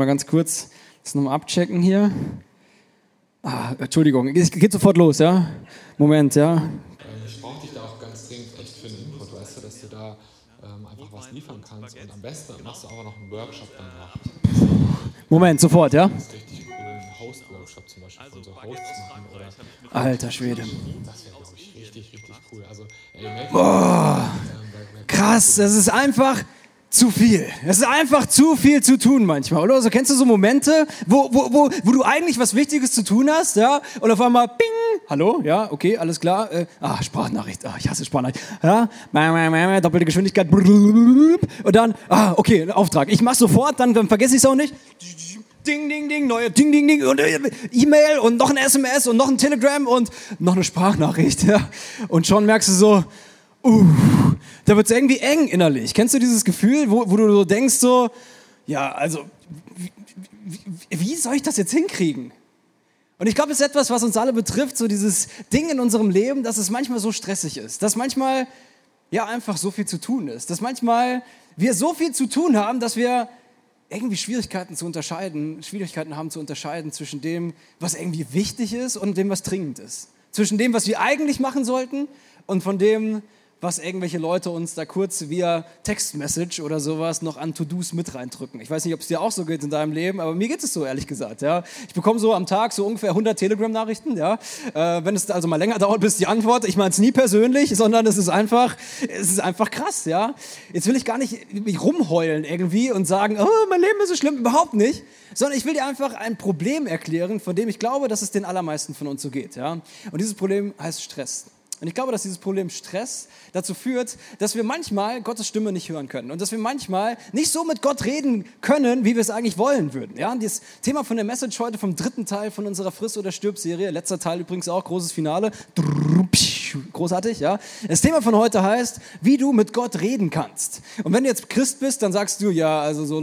Mal ganz kurz das nochmal abchecken hier. Ah, Entschuldigung, es geht sofort los, ja? Moment, ja? Ähm, ich brauche dich da auch ganz dringend echt für einen Input, weißt du, dass du da ähm, einfach was liefern kannst und am besten machst du auch noch einen Workshop danach. Moment, sofort, ja? Das ist richtig cool, einen Host-Workshop zum Beispiel von so Hosts machen oder Alter Schwede. das wäre, glaube ich, richtig, richtig cool. Also, ey, Boah, krass, es ist einfach zu viel. Es ist einfach zu viel zu tun manchmal, oder? Also kennst du so Momente, wo, wo, wo, wo du eigentlich was Wichtiges zu tun hast, ja? Und auf einmal, ping, hallo, ja, okay, alles klar. Äh, ah, Sprachnachricht, ah, ich hasse Sprachnachricht. Ja, doppelte Geschwindigkeit. Und dann, ah, okay, Auftrag. Ich mach sofort, dann, dann vergesse ich es auch nicht. Ding, ding, ding, neue Ding, ding, ding und äh, E-Mail und noch ein SMS und noch ein Telegram und noch eine Sprachnachricht, ja. Und schon merkst du so, uh, da wird es irgendwie eng innerlich. Kennst du dieses Gefühl, wo, wo du so denkst, so, ja, also, wie, wie, wie soll ich das jetzt hinkriegen? Und ich glaube, es ist etwas, was uns alle betrifft, so dieses Ding in unserem Leben, dass es manchmal so stressig ist, dass manchmal ja einfach so viel zu tun ist, dass manchmal wir so viel zu tun haben, dass wir irgendwie Schwierigkeiten zu unterscheiden, Schwierigkeiten haben zu unterscheiden zwischen dem, was irgendwie wichtig ist und dem, was dringend ist. Zwischen dem, was wir eigentlich machen sollten und von dem, was irgendwelche Leute uns da kurz via Textmessage oder sowas noch an To-Dos mit reindrücken. Ich weiß nicht, ob es dir auch so geht in deinem Leben, aber mir geht es so, ehrlich gesagt. Ja. Ich bekomme so am Tag so ungefähr 100 Telegram-Nachrichten. Ja. Äh, wenn es also mal länger dauert, bis die Antwort, ich meine es nie persönlich, sondern es ist einfach, es ist einfach krass. Ja. Jetzt will ich gar nicht mich rumheulen irgendwie und sagen, oh, mein Leben ist so schlimm, überhaupt nicht. Sondern ich will dir einfach ein Problem erklären, von dem ich glaube, dass es den allermeisten von uns so geht. Ja. Und dieses Problem heißt Stress. Und ich glaube, dass dieses Problem Stress dazu führt, dass wir manchmal Gottes Stimme nicht hören können und dass wir manchmal nicht so mit Gott reden können, wie wir es eigentlich wollen würden. Ja, und das Thema von der Message heute vom dritten Teil von unserer Friss- oder Stirb-Serie, letzter Teil übrigens auch, großes Finale, großartig, ja. Das Thema von heute heißt, wie du mit Gott reden kannst. Und wenn du jetzt Christ bist, dann sagst du, ja, also so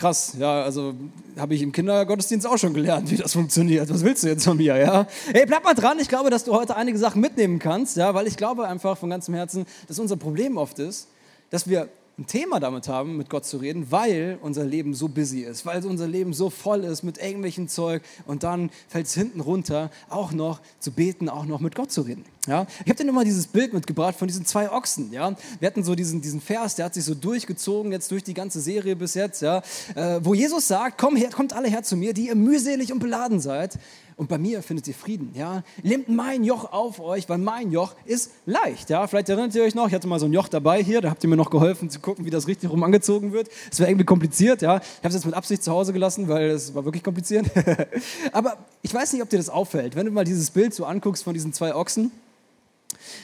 krass, ja, also habe ich im Kindergottesdienst auch schon gelernt, wie das funktioniert. Was willst du jetzt von mir, ja? Hey, bleib mal dran, ich glaube, dass du heute einige Sachen mitnehmen kannst, ja, weil ich glaube einfach von ganzem Herzen, dass unser Problem oft ist, dass wir ein Thema damit haben, mit Gott zu reden, weil unser Leben so busy ist, weil unser Leben so voll ist mit irgendwelchen Zeug und dann fällt es hinten runter, auch noch zu beten, auch noch mit Gott zu reden. Ja? Ich habe dir nochmal dieses Bild mitgebracht von diesen zwei Ochsen. Ja? Wir hatten so diesen, diesen Vers, der hat sich so durchgezogen jetzt durch die ganze Serie bis jetzt, ja? Äh, wo Jesus sagt, komm her, kommt alle her zu mir, die ihr mühselig und beladen seid und bei mir findet ihr Frieden. Ja? Nehmt mein Joch auf euch, weil mein Joch ist leicht. Ja? Vielleicht erinnert ihr euch noch, ich hatte mal so ein Joch dabei hier, da habt ihr mir noch geholfen zu gucken, wie das richtig rum angezogen wird. Es war irgendwie kompliziert. Ja? Ich habe es jetzt mit Absicht zu Hause gelassen, weil es war wirklich kompliziert. Aber ich weiß nicht, ob dir das auffällt. Wenn du mal dieses Bild so anguckst von diesen zwei Ochsen,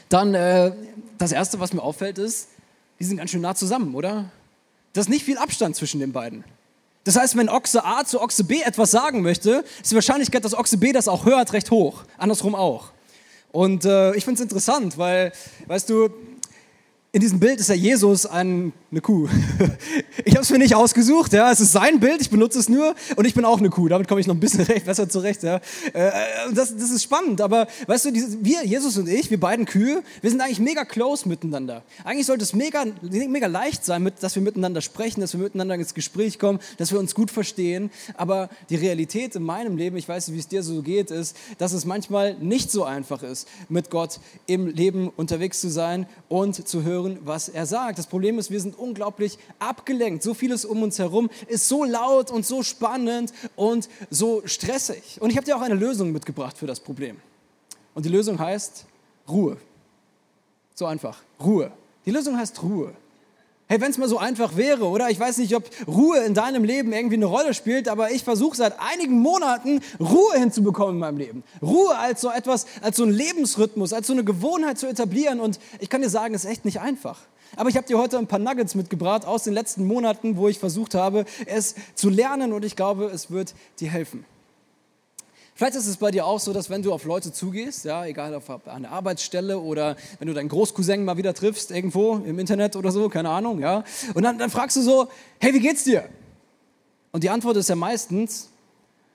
dann äh, das Erste, was mir auffällt, ist, die sind ganz schön nah zusammen, oder? Da ist nicht viel Abstand zwischen den beiden. Das heißt, wenn Ochse A zu Ochse B etwas sagen möchte, ist die Wahrscheinlichkeit, dass Ochse B das auch hört, recht hoch. Andersrum auch. Und äh, ich finde es interessant, weil, weißt du, in diesem Bild ist ja Jesus ein, eine Kuh. Ich habe es mir nicht ausgesucht, ja. Es ist sein Bild, ich benutze es nur und ich bin auch eine Kuh. Damit komme ich noch ein bisschen recht, besser zurecht, ja. Äh, das, das ist spannend, aber weißt du, wir, Jesus und ich, wir beiden Kühe, wir sind eigentlich mega close miteinander. Eigentlich sollte es mega, mega leicht sein, dass wir miteinander sprechen, dass wir miteinander ins Gespräch kommen, dass wir uns gut verstehen. Aber die Realität in meinem Leben, ich weiß nicht, wie es dir so geht, ist, dass es manchmal nicht so einfach ist, mit Gott im Leben unterwegs zu sein und zu hören, was er sagt. Das Problem ist, wir sind unglaublich abgelenkt. So vieles um uns herum ist so laut und so spannend und so stressig. Und ich habe dir auch eine Lösung mitgebracht für das Problem. Und die Lösung heißt Ruhe. So einfach. Ruhe. Die Lösung heißt Ruhe. Hey, wenn es mal so einfach wäre, oder? Ich weiß nicht, ob Ruhe in deinem Leben irgendwie eine Rolle spielt, aber ich versuche seit einigen Monaten Ruhe hinzubekommen in meinem Leben. Ruhe als so etwas, als so ein Lebensrhythmus, als so eine Gewohnheit zu etablieren. Und ich kann dir sagen, es ist echt nicht einfach. Aber ich habe dir heute ein paar Nuggets mitgebracht aus den letzten Monaten, wo ich versucht habe, es zu lernen und ich glaube, es wird dir helfen. Vielleicht ist es bei dir auch so, dass wenn du auf Leute zugehst, ja, egal auf eine Arbeitsstelle oder wenn du deinen Großcousin mal wieder triffst, irgendwo im Internet oder so, keine Ahnung, ja, und dann, dann fragst du so, hey, wie geht's dir? Und die Antwort ist ja meistens,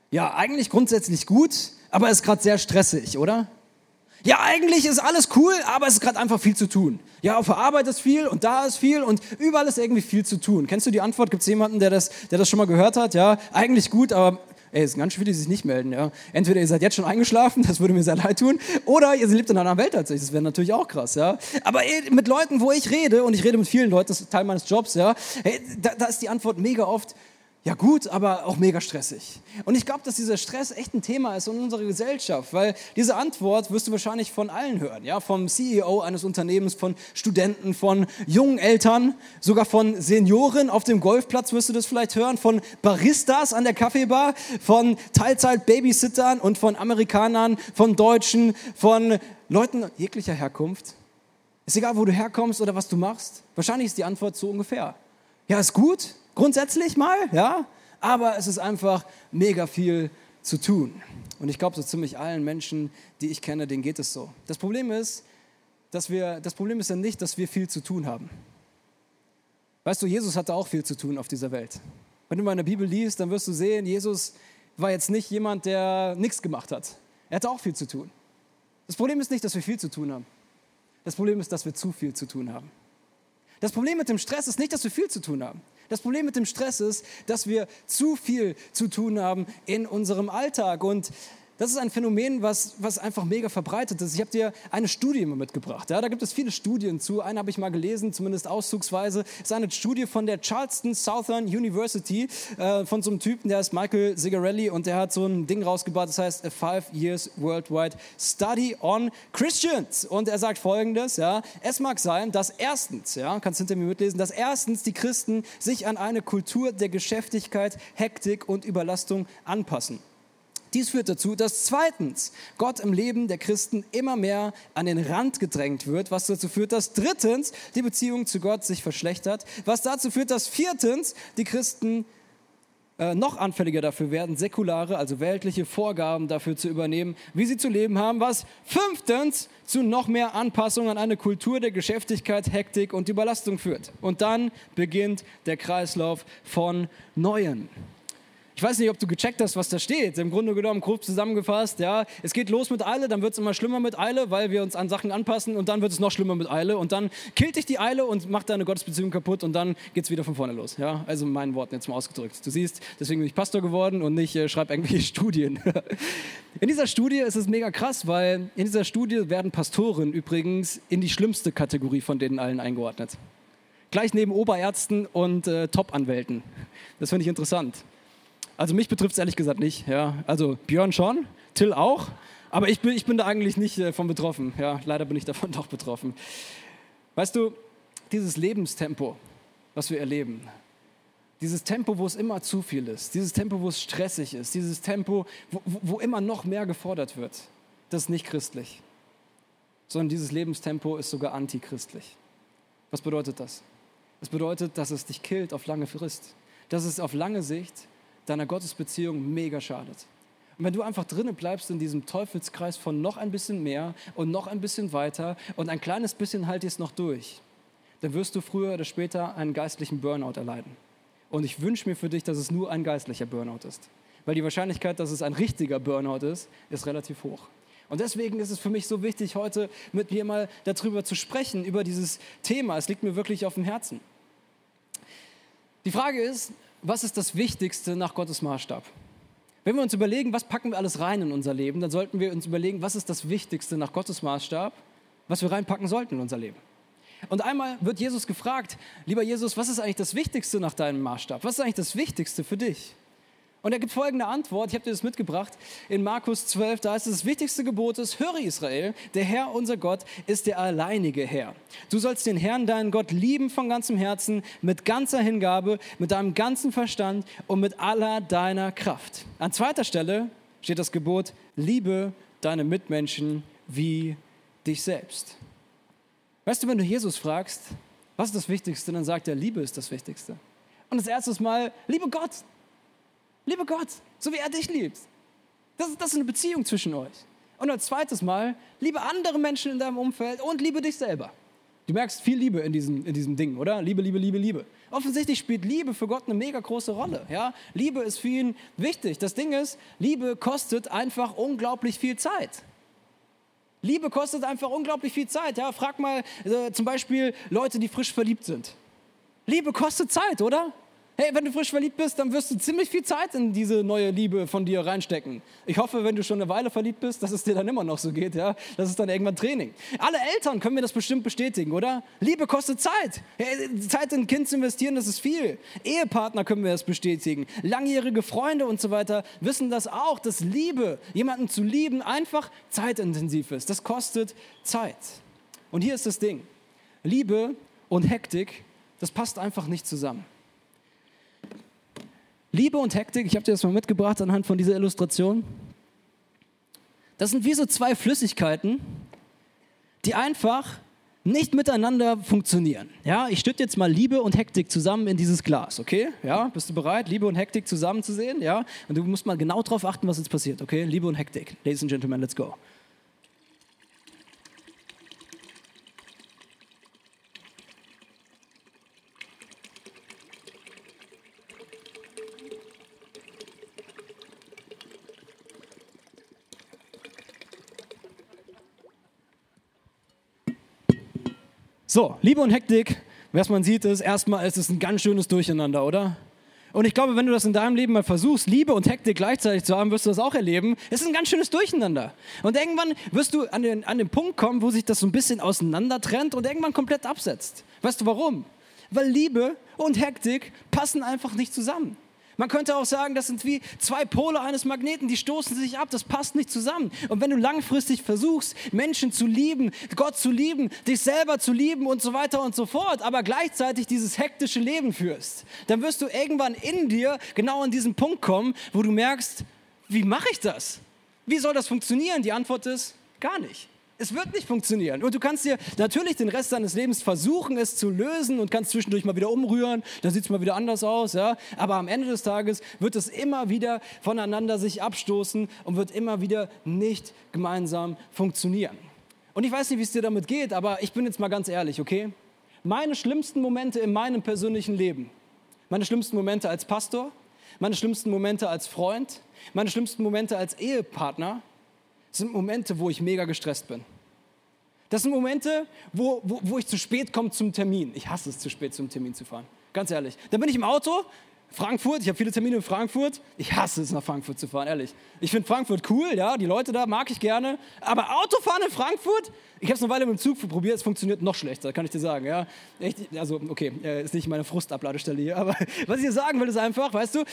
ja, eigentlich grundsätzlich gut, aber ist gerade sehr stressig, oder? Ja, eigentlich ist alles cool, aber es ist gerade einfach viel zu tun. Ja, auf der Arbeit ist viel und da ist viel und überall ist irgendwie viel zu tun. Kennst du die Antwort? Gibt es jemanden, der das, der das schon mal gehört hat? Ja, eigentlich gut, aber ey, es ist ganz viele, die sich nicht melden. Ja. Entweder ihr seid jetzt schon eingeschlafen, das würde mir sehr leid tun, oder ihr lebt in einer Welt tatsächlich. Das wäre natürlich auch krass. Ja. Aber ey, mit Leuten, wo ich rede, und ich rede mit vielen Leuten, das ist Teil meines Jobs, ja, hey, da, da ist die Antwort mega oft, ja gut, aber auch mega stressig. Und ich glaube, dass dieser Stress echt ein Thema ist in unserer Gesellschaft, weil diese Antwort wirst du wahrscheinlich von allen hören, ja, vom CEO eines Unternehmens, von Studenten, von jungen Eltern, sogar von Senioren auf dem Golfplatz wirst du das vielleicht hören, von Baristas an der Kaffeebar, von Teilzeit-Babysittern und von Amerikanern, von Deutschen, von Leuten jeglicher Herkunft. Ist egal, wo du herkommst oder was du machst. Wahrscheinlich ist die Antwort so ungefähr. Ja, ist gut, Grundsätzlich mal, ja, aber es ist einfach mega viel zu tun. Und ich glaube, so ziemlich allen Menschen, die ich kenne, denen geht es so. Das Problem ist, dass wir, das Problem ist ja nicht, dass wir viel zu tun haben. Weißt du, Jesus hatte auch viel zu tun auf dieser Welt. Wenn du mal in der Bibel liest, dann wirst du sehen, Jesus war jetzt nicht jemand, der nichts gemacht hat. Er hatte auch viel zu tun. Das Problem ist nicht, dass wir viel zu tun haben. Das Problem ist, dass wir zu viel zu tun haben. Das Problem mit dem Stress ist nicht, dass wir viel zu tun haben. Das Problem mit dem Stress ist, dass wir zu viel zu tun haben in unserem Alltag. Und das ist ein Phänomen, was, was einfach mega verbreitet ist. Ich habe dir eine Studie mal mitgebracht. Ja, da gibt es viele Studien zu. Eine habe ich mal gelesen, zumindest auszugsweise. Das ist eine Studie von der Charleston Southern University äh, von so einem Typen, der ist Michael Zigarelli und der hat so ein Ding rausgebracht, das heißt A Five Years Worldwide Study on Christians. Und er sagt folgendes, ja, es mag sein, dass erstens, ja, kannst hinter mir mitlesen, dass erstens die Christen sich an eine Kultur der Geschäftigkeit, Hektik und Überlastung anpassen. Dies führt dazu, dass zweitens Gott im Leben der Christen immer mehr an den Rand gedrängt wird, was dazu führt, dass drittens die Beziehung zu Gott sich verschlechtert, was dazu führt, dass viertens die Christen äh, noch anfälliger dafür werden, säkulare, also weltliche Vorgaben dafür zu übernehmen, wie sie zu leben haben, was fünftens zu noch mehr Anpassung an eine Kultur der Geschäftigkeit, Hektik und Überlastung führt. Und dann beginnt der Kreislauf von Neuen. Ich weiß nicht, ob du gecheckt hast, was da steht. Im Grunde genommen, grob zusammengefasst, ja, es geht los mit Eile, dann wird es immer schlimmer mit Eile, weil wir uns an Sachen anpassen und dann wird es noch schlimmer mit Eile und dann killt dich die Eile und macht deine Gottesbeziehung kaputt und dann geht es wieder von vorne los. Ja? Also in meinen Worten jetzt mal ausgedrückt. Du siehst, deswegen bin ich Pastor geworden und nicht äh, schreibe irgendwelche Studien. in dieser Studie ist es mega krass, weil in dieser Studie werden Pastoren übrigens in die schlimmste Kategorie von denen allen eingeordnet. Gleich neben Oberärzten und äh, Top-Anwälten. Das finde ich interessant. Also mich betrifft es ehrlich gesagt nicht. Ja. Also Björn schon, Till auch, aber ich bin, ich bin da eigentlich nicht äh, von betroffen. Ja, leider bin ich davon doch betroffen. Weißt du, dieses Lebenstempo, was wir erleben, dieses Tempo, wo es immer zu viel ist, dieses Tempo, wo es stressig ist, dieses Tempo, wo, wo immer noch mehr gefordert wird, das ist nicht christlich. Sondern dieses Lebenstempo ist sogar antichristlich. Was bedeutet das? Es bedeutet, dass es dich killt auf lange Frist. Dass es auf lange Sicht deiner Gottesbeziehung mega schadet. Und wenn du einfach drinnen bleibst in diesem Teufelskreis von noch ein bisschen mehr und noch ein bisschen weiter und ein kleines bisschen halt es noch durch, dann wirst du früher oder später einen geistlichen Burnout erleiden. Und ich wünsche mir für dich, dass es nur ein geistlicher Burnout ist. Weil die Wahrscheinlichkeit, dass es ein richtiger Burnout ist, ist relativ hoch. Und deswegen ist es für mich so wichtig, heute mit dir mal darüber zu sprechen, über dieses Thema. Es liegt mir wirklich auf dem Herzen. Die Frage ist, was ist das Wichtigste nach Gottes Maßstab? Wenn wir uns überlegen, was packen wir alles rein in unser Leben, dann sollten wir uns überlegen, was ist das Wichtigste nach Gottes Maßstab, was wir reinpacken sollten in unser Leben. Und einmal wird Jesus gefragt, lieber Jesus, was ist eigentlich das Wichtigste nach deinem Maßstab? Was ist eigentlich das Wichtigste für dich? Und er gibt folgende Antwort, ich habe dir das mitgebracht, in Markus 12, da es, das wichtigste Gebot ist, höre Israel, der Herr, unser Gott, ist der alleinige Herr. Du sollst den Herrn, deinen Gott, lieben von ganzem Herzen, mit ganzer Hingabe, mit deinem ganzen Verstand und mit aller deiner Kraft. An zweiter Stelle steht das Gebot, liebe deine Mitmenschen wie dich selbst. Weißt du, wenn du Jesus fragst, was ist das Wichtigste, dann sagt er, Liebe ist das Wichtigste. Und das erste Mal, liebe Gott, Liebe Gott, so wie er dich liebt. Das, das ist eine Beziehung zwischen euch. Und als zweites Mal, liebe andere Menschen in deinem Umfeld und liebe dich selber. Du merkst viel Liebe in diesem, in diesem Ding, oder? Liebe, Liebe, Liebe, Liebe. Offensichtlich spielt Liebe für Gott eine mega große Rolle. Ja? Liebe ist für ihn wichtig. Das Ding ist, Liebe kostet einfach unglaublich viel Zeit. Liebe kostet einfach unglaublich viel Zeit. Ja? Frag mal äh, zum Beispiel Leute, die frisch verliebt sind. Liebe kostet Zeit, oder? Hey, wenn du frisch verliebt bist, dann wirst du ziemlich viel Zeit in diese neue Liebe von dir reinstecken. Ich hoffe, wenn du schon eine Weile verliebt bist, dass es dir dann immer noch so geht, ja. Das ist dann irgendwann Training. Alle Eltern können mir das bestimmt bestätigen, oder? Liebe kostet Zeit. Zeit in ein Kind zu investieren, das ist viel. Ehepartner können wir das bestätigen. Langjährige Freunde und so weiter wissen das auch, dass Liebe, jemanden zu lieben, einfach zeitintensiv ist. Das kostet Zeit. Und hier ist das Ding. Liebe und Hektik, das passt einfach nicht zusammen. Liebe und Hektik, ich habe dir das mal mitgebracht anhand von dieser Illustration. Das sind wie so zwei Flüssigkeiten, die einfach nicht miteinander funktionieren. Ja, ich stütte jetzt mal Liebe und Hektik zusammen in dieses Glas, okay? Ja, bist du bereit, Liebe und Hektik zusammen zu sehen? Ja, und du musst mal genau darauf achten, was jetzt passiert, okay? Liebe und Hektik. Ladies and Gentlemen, let's go. So, Liebe und Hektik, was man sieht, ist erstmal, es ein ganz schönes Durcheinander, oder? Und ich glaube, wenn du das in deinem Leben mal versuchst, Liebe und Hektik gleichzeitig zu haben, wirst du das auch erleben. Es ist ein ganz schönes Durcheinander. Und irgendwann wirst du an den, an den Punkt kommen, wo sich das so ein bisschen auseinander trennt und irgendwann komplett absetzt. Weißt du warum? Weil Liebe und Hektik passen einfach nicht zusammen. Man könnte auch sagen, das sind wie zwei Pole eines Magneten, die stoßen sich ab, das passt nicht zusammen. Und wenn du langfristig versuchst, Menschen zu lieben, Gott zu lieben, dich selber zu lieben und so weiter und so fort, aber gleichzeitig dieses hektische Leben führst, dann wirst du irgendwann in dir genau an diesen Punkt kommen, wo du merkst, wie mache ich das? Wie soll das funktionieren? Die Antwort ist gar nicht. Es wird nicht funktionieren. Und du kannst dir natürlich den Rest deines Lebens versuchen, es zu lösen und kannst zwischendurch mal wieder umrühren, dann sieht es mal wieder anders aus. Ja? Aber am Ende des Tages wird es immer wieder voneinander sich abstoßen und wird immer wieder nicht gemeinsam funktionieren. Und ich weiß nicht, wie es dir damit geht, aber ich bin jetzt mal ganz ehrlich, okay? Meine schlimmsten Momente in meinem persönlichen Leben, meine schlimmsten Momente als Pastor, meine schlimmsten Momente als Freund, meine schlimmsten Momente als Ehepartner, sind Momente, wo ich mega gestresst bin. Das sind Momente, wo, wo, wo ich zu spät komme zum Termin. Ich hasse es, zu spät zum Termin zu fahren. Ganz ehrlich. Dann bin ich im Auto, Frankfurt, ich habe viele Termine in Frankfurt. Ich hasse es, nach Frankfurt zu fahren, ehrlich. Ich finde Frankfurt cool, ja, die Leute da mag ich gerne. Aber Autofahren in Frankfurt, ich habe es eine Weile mit dem Zug probiert, es funktioniert noch schlechter, kann ich dir sagen. Ja? Echt, also, okay, äh, ist nicht meine Frustabladestelle hier, aber was ich dir sagen will, ist einfach, weißt du,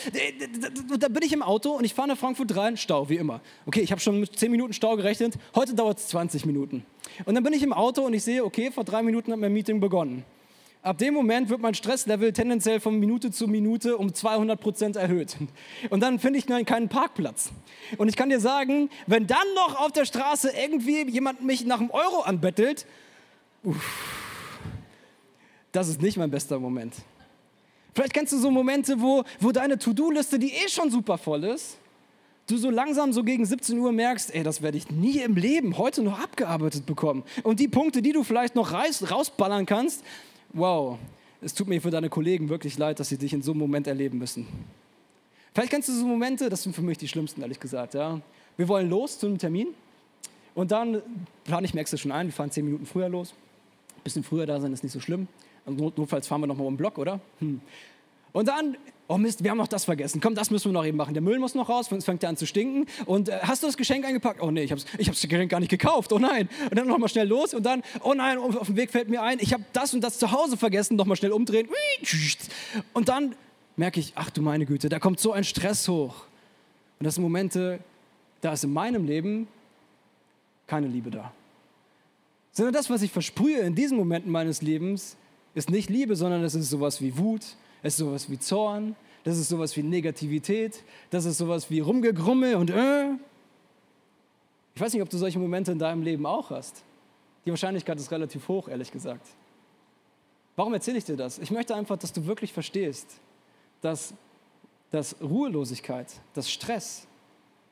da bin ich im Auto und ich fahre nach Frankfurt rein, Stau, wie immer. Okay, ich habe schon mit 10 Minuten Stau gerechnet, heute dauert es 20 Minuten. Und dann bin ich im Auto und ich sehe, okay, vor drei Minuten hat mein Meeting begonnen. Ab dem Moment wird mein Stresslevel tendenziell von Minute zu Minute um 200 Prozent erhöht. Und dann finde ich keinen Parkplatz. Und ich kann dir sagen, wenn dann noch auf der Straße irgendwie jemand mich nach einem Euro anbettelt, uff, das ist nicht mein bester Moment. Vielleicht kennst du so Momente, wo, wo deine To-Do-Liste, die eh schon super voll ist, du so langsam so gegen 17 Uhr merkst, ey, das werde ich nie im Leben heute noch abgearbeitet bekommen. Und die Punkte, die du vielleicht noch rausballern kannst, wow, es tut mir für deine Kollegen wirklich leid, dass sie dich in so einem Moment erleben müssen. Vielleicht kennst du so Momente, das sind für mich die schlimmsten, ehrlich gesagt. Ja. Wir wollen los zu einem Termin und dann plane ich mir extra schon ein, wir fahren zehn Minuten früher los. Ein bisschen früher da sein ist nicht so schlimm. Und notfalls fahren wir nochmal um den Block, oder? Hm. Und dann Oh Mist, wir haben noch das vergessen. Komm, das müssen wir noch eben machen. Der Müll muss noch raus, sonst fängt er an zu stinken. Und äh, hast du das Geschenk eingepackt? Oh nee, ich habe ich hab's Geschenk gar nicht gekauft. Oh nein. Und dann nochmal schnell los und dann, oh nein, auf dem Weg fällt mir ein, ich habe das und das zu Hause vergessen. Nochmal schnell umdrehen. Und dann merke ich, ach du meine Güte, da kommt so ein Stress hoch. Und das sind Momente, da ist in meinem Leben keine Liebe da. Sondern das, was ich versprühe in diesen Momenten meines Lebens, ist nicht Liebe, sondern es ist sowas wie Wut, es ist sowas wie Zorn, das ist sowas wie Negativität, das ist sowas wie Rumgegrummel und äh. Ich weiß nicht, ob du solche Momente in deinem Leben auch hast. Die Wahrscheinlichkeit ist relativ hoch, ehrlich gesagt. Warum erzähle ich dir das? Ich möchte einfach, dass du wirklich verstehst, dass, dass Ruhelosigkeit, dass Stress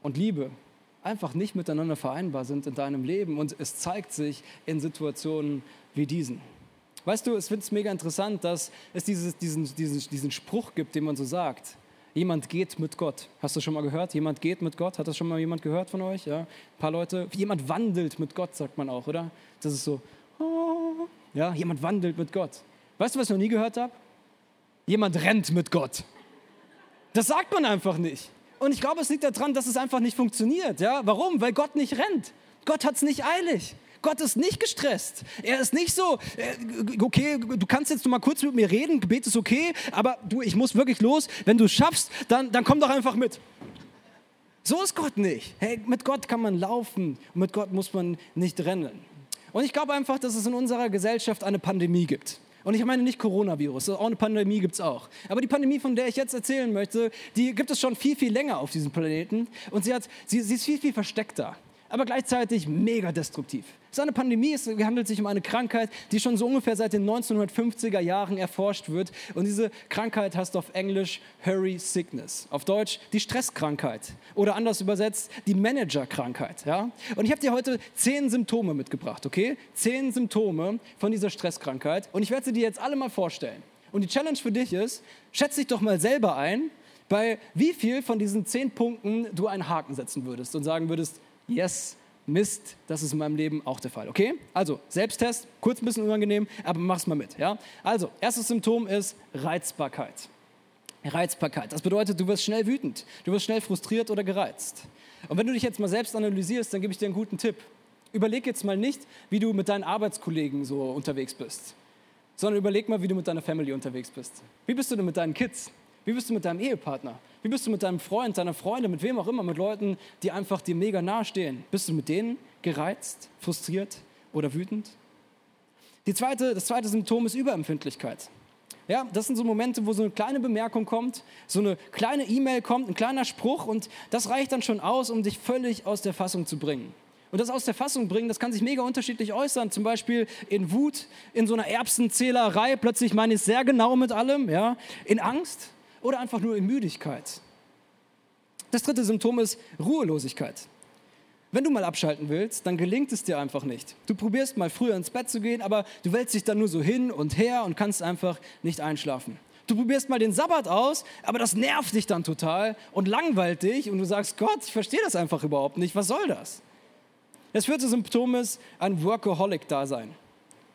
und Liebe einfach nicht miteinander vereinbar sind in deinem Leben und es zeigt sich in Situationen wie diesen. Weißt du, ich finde es mega interessant, dass es dieses, diesen, diesen, diesen Spruch gibt, den man so sagt. Jemand geht mit Gott. Hast du schon mal gehört? Jemand geht mit Gott. Hat das schon mal jemand gehört von euch? Ja, ein paar Leute. Jemand wandelt mit Gott, sagt man auch, oder? Das ist so. Oh. Ja, jemand wandelt mit Gott. Weißt du, was ich noch nie gehört habe? Jemand rennt mit Gott. Das sagt man einfach nicht. Und ich glaube, es liegt daran, dass es einfach nicht funktioniert. Ja? Warum? Weil Gott nicht rennt. Gott hat es nicht eilig. Gott ist nicht gestresst. Er ist nicht so, äh, okay, du kannst jetzt noch mal kurz mit mir reden, Gebet ist okay, aber du, ich muss wirklich los. Wenn du es schaffst, dann, dann komm doch einfach mit. So ist Gott nicht. Hey, mit Gott kann man laufen und mit Gott muss man nicht rennen. Und ich glaube einfach, dass es in unserer Gesellschaft eine Pandemie gibt. Und ich meine nicht Coronavirus, auch eine Pandemie gibt es auch. Aber die Pandemie, von der ich jetzt erzählen möchte, die gibt es schon viel, viel länger auf diesem Planeten. Und sie, hat, sie, sie ist viel, viel versteckter aber gleichzeitig mega destruktiv. Es ist eine Pandemie, es handelt sich um eine Krankheit, die schon so ungefähr seit den 1950er Jahren erforscht wird. Und diese Krankheit heißt auf Englisch Hurry Sickness, auf Deutsch die Stresskrankheit oder anders übersetzt die Managerkrankheit. Ja? Und ich habe dir heute zehn Symptome mitgebracht, okay? Zehn Symptome von dieser Stresskrankheit und ich werde sie dir jetzt alle mal vorstellen. Und die Challenge für dich ist, schätze dich doch mal selber ein, bei wie viel von diesen zehn Punkten du einen Haken setzen würdest und sagen würdest, yes, Mist, das ist in meinem Leben auch der Fall. Okay? Also, Selbsttest, kurz ein bisschen unangenehm, aber mach's mal mit. Ja? Also, erstes Symptom ist Reizbarkeit. Reizbarkeit. Das bedeutet, du wirst schnell wütend, du wirst schnell frustriert oder gereizt. Und wenn du dich jetzt mal selbst analysierst, dann gebe ich dir einen guten Tipp. Überleg jetzt mal nicht, wie du mit deinen Arbeitskollegen so unterwegs bist, sondern überleg mal, wie du mit deiner Family unterwegs bist. Wie bist du denn mit deinen Kids? Wie bist du mit deinem Ehepartner? Wie bist du mit deinem Freund, deiner Freundin, mit wem auch immer, mit Leuten, die einfach dir mega nahestehen? Bist du mit denen gereizt, frustriert oder wütend? Die zweite, das zweite Symptom ist Überempfindlichkeit. Ja, das sind so Momente, wo so eine kleine Bemerkung kommt, so eine kleine E-Mail kommt, ein kleiner Spruch und das reicht dann schon aus, um dich völlig aus der Fassung zu bringen. Und das aus der Fassung bringen, das kann sich mega unterschiedlich äußern. Zum Beispiel in Wut, in so einer Erbsenzählerei, plötzlich meine ich sehr genau mit allem, ja, in Angst, oder einfach nur in Müdigkeit. Das dritte Symptom ist Ruhelosigkeit. Wenn du mal abschalten willst, dann gelingt es dir einfach nicht. Du probierst mal früher ins Bett zu gehen, aber du wälzt dich dann nur so hin und her und kannst einfach nicht einschlafen. Du probierst mal den Sabbat aus, aber das nervt dich dann total und langweilt dich und du sagst, Gott, ich verstehe das einfach überhaupt nicht, was soll das? Das vierte Symptom ist ein Workaholic-Dasein.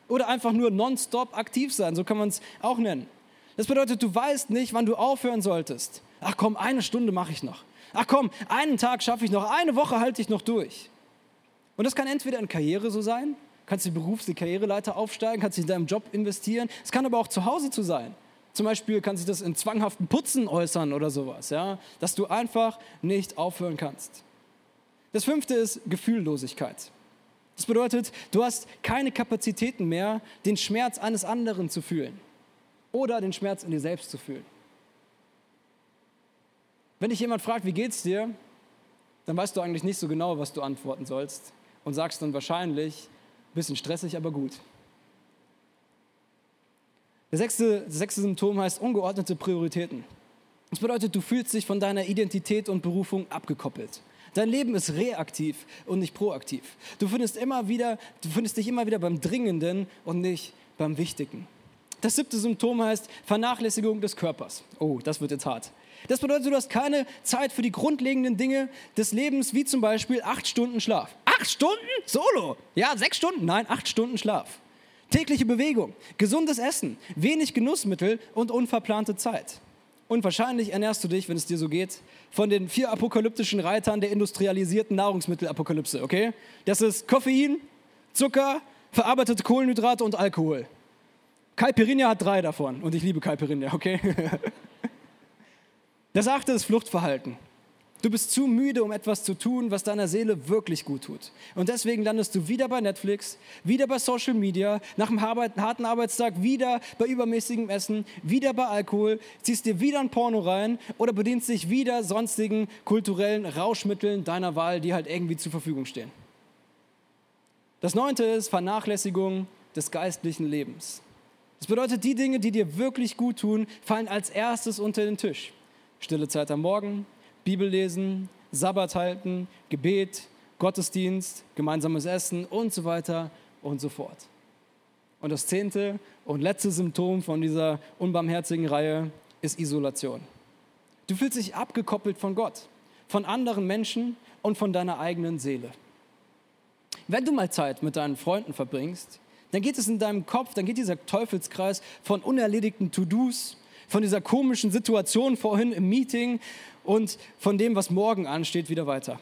Oder einfach nur nonstop aktiv sein, so kann man es auch nennen. Das bedeutet, du weißt nicht, wann du aufhören solltest. Ach komm, eine Stunde mache ich noch. Ach komm, einen Tag schaffe ich noch, eine Woche halte ich noch durch. Und das kann entweder in Karriere so sein, kannst die Berufs-, die Karriereleiter aufsteigen, kannst dich in deinem Job investieren. Es kann aber auch zu Hause zu sein. Zum Beispiel kann sich das in zwanghaften Putzen äußern oder sowas, ja? dass du einfach nicht aufhören kannst. Das fünfte ist Gefühllosigkeit. Das bedeutet, du hast keine Kapazitäten mehr, den Schmerz eines anderen zu fühlen oder den Schmerz in dir selbst zu fühlen. Wenn dich jemand fragt, wie geht's dir, dann weißt du eigentlich nicht so genau, was du antworten sollst und sagst dann wahrscheinlich, ein bisschen stressig, aber gut. Das sechste, das sechste Symptom heißt ungeordnete Prioritäten. Das bedeutet, du fühlst dich von deiner Identität und Berufung abgekoppelt. Dein Leben ist reaktiv und nicht proaktiv. Du findest, immer wieder, du findest dich immer wieder beim Dringenden und nicht beim Wichtigen. Das siebte Symptom heißt Vernachlässigung des Körpers. Oh, das wird jetzt hart. Das bedeutet, du hast keine Zeit für die grundlegenden Dinge des Lebens, wie zum Beispiel acht Stunden Schlaf. Acht Stunden? Solo? Ja, sechs Stunden? Nein, acht Stunden Schlaf. Tägliche Bewegung, gesundes Essen, wenig Genussmittel und unverplante Zeit. Und wahrscheinlich ernährst du dich, wenn es dir so geht, von den vier apokalyptischen Reitern der industrialisierten Nahrungsmittelapokalypse, okay? Das ist Koffein, Zucker, verarbeitete Kohlenhydrate und Alkohol. Caipirinha hat drei davon und ich liebe Caipirinha, okay? Das achte ist Fluchtverhalten. Du bist zu müde, um etwas zu tun, was deiner Seele wirklich gut tut. Und deswegen landest du wieder bei Netflix, wieder bei Social Media, nach einem harten Arbeitstag wieder bei übermäßigem Essen, wieder bei Alkohol, ziehst dir wieder ein Porno rein oder bedienst dich wieder sonstigen kulturellen Rauschmitteln deiner Wahl, die halt irgendwie zur Verfügung stehen. Das neunte ist Vernachlässigung des geistlichen Lebens. Das bedeutet, die Dinge, die dir wirklich gut tun, fallen als erstes unter den Tisch. Stille Zeit am Morgen, Bibel lesen, Sabbat halten, Gebet, Gottesdienst, gemeinsames Essen und so weiter und so fort. Und das zehnte und letzte Symptom von dieser unbarmherzigen Reihe ist Isolation. Du fühlst dich abgekoppelt von Gott, von anderen Menschen und von deiner eigenen Seele. Wenn du mal Zeit mit deinen Freunden verbringst, dann geht es in deinem Kopf, dann geht dieser Teufelskreis von unerledigten To-Dos, von dieser komischen Situation vorhin im Meeting und von dem, was morgen ansteht, wieder weiter.